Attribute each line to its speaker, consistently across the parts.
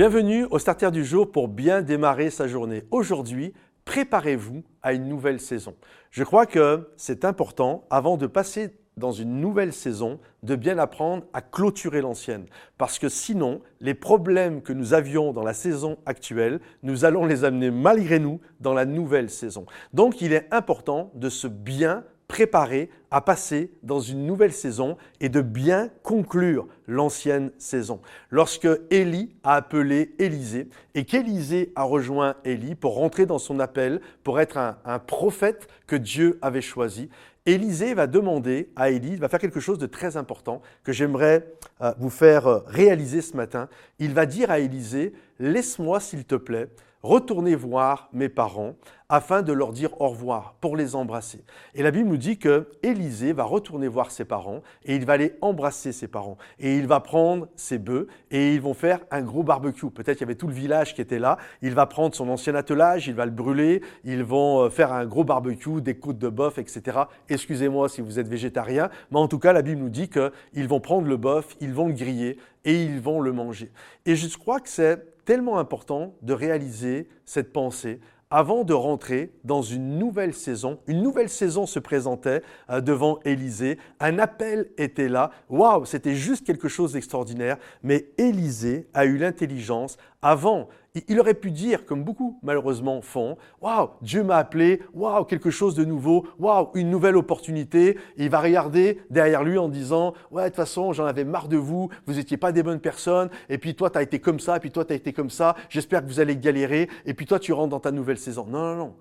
Speaker 1: Bienvenue au Starter du jour pour bien démarrer sa journée. Aujourd'hui, préparez-vous à une nouvelle saison. Je crois que c'est important, avant de passer dans une nouvelle saison, de bien apprendre à clôturer l'ancienne. Parce que sinon, les problèmes que nous avions dans la saison actuelle, nous allons les amener malgré nous dans la nouvelle saison. Donc il est important de se bien préparer à passer dans une nouvelle saison et de bien conclure l'ancienne saison. Lorsque Élie a appelé Élisée et qu'Élisée a rejoint Élie pour rentrer dans son appel, pour être un, prophète que Dieu avait choisi, Élisée va demander à Élie, il va faire quelque chose de très important que j'aimerais euh, vous faire euh, réaliser ce matin. Il va dire à Élisée, laisse-moi s'il te plaît retourner voir mes parents afin de leur dire au revoir, pour les embrasser. Et la Bible nous dit que Élisée va retourner voir ses parents et il va aller embrasser ses parents. Et il va prendre ses bœufs et ils vont faire un gros barbecue. Peut-être qu'il y avait tout le village qui était là. Il va prendre son ancien attelage, il va le brûler, ils vont euh, faire un gros barbecue, des côtes de bœuf, etc. Excusez-moi si vous êtes végétarien, mais en tout cas, la Bible nous dit qu'ils vont prendre le bœuf, ils vont le griller et ils vont le manger. Et je crois que c'est tellement important de réaliser cette pensée avant de rentrer dans une nouvelle saison. Une nouvelle saison se présentait euh, devant Élisée. Un appel était là. Waouh, c'était juste quelque chose d'extraordinaire. Mais Élisée a eu l'intelligence avant il aurait pu dire, comme beaucoup malheureusement font, Waouh, Dieu m'a appelé, waouh, quelque chose de nouveau, waouh, une nouvelle opportunité. il va regarder derrière lui en disant Ouais, de toute façon, j'en avais marre de vous, vous n'étiez pas des bonnes personnes, et puis toi, tu as été comme ça, et puis toi, tu as été comme ça, j'espère que vous allez galérer, et puis toi, tu rentres dans ta nouvelle saison. Non, non, non.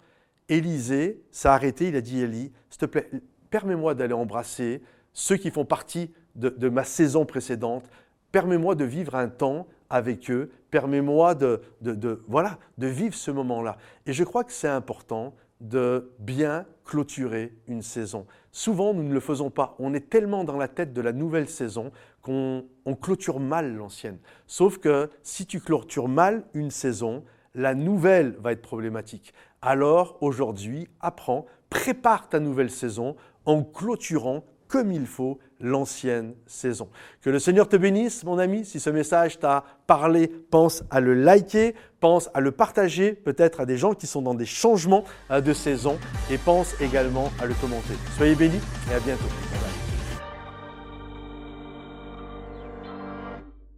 Speaker 1: Élisée s'est arrêté, il a dit Élie, s'il te plaît, permets-moi d'aller embrasser ceux qui font partie de ma saison précédente, permets-moi de vivre un temps avec eux. Permets-moi de, voilà, de vivre ce moment-là. Et je crois que c'est important de bien clôturer une saison. Souvent, nous ne le faisons pas. On est tellement dans la tête de la nouvelle saison qu'on clôture mal l'ancienne. Sauf que si tu clôtures mal une saison, la nouvelle va être problématique. Alors aujourd'hui, apprends, prépare ta nouvelle saison en clôturant comme il faut l'ancienne saison. Que le Seigneur te bénisse, mon ami. Si ce message t'a parlé, pense à le liker, pense à le partager peut-être à des gens qui sont dans des changements euh, de saison et pense également à le commenter. Soyez bénis et à bientôt.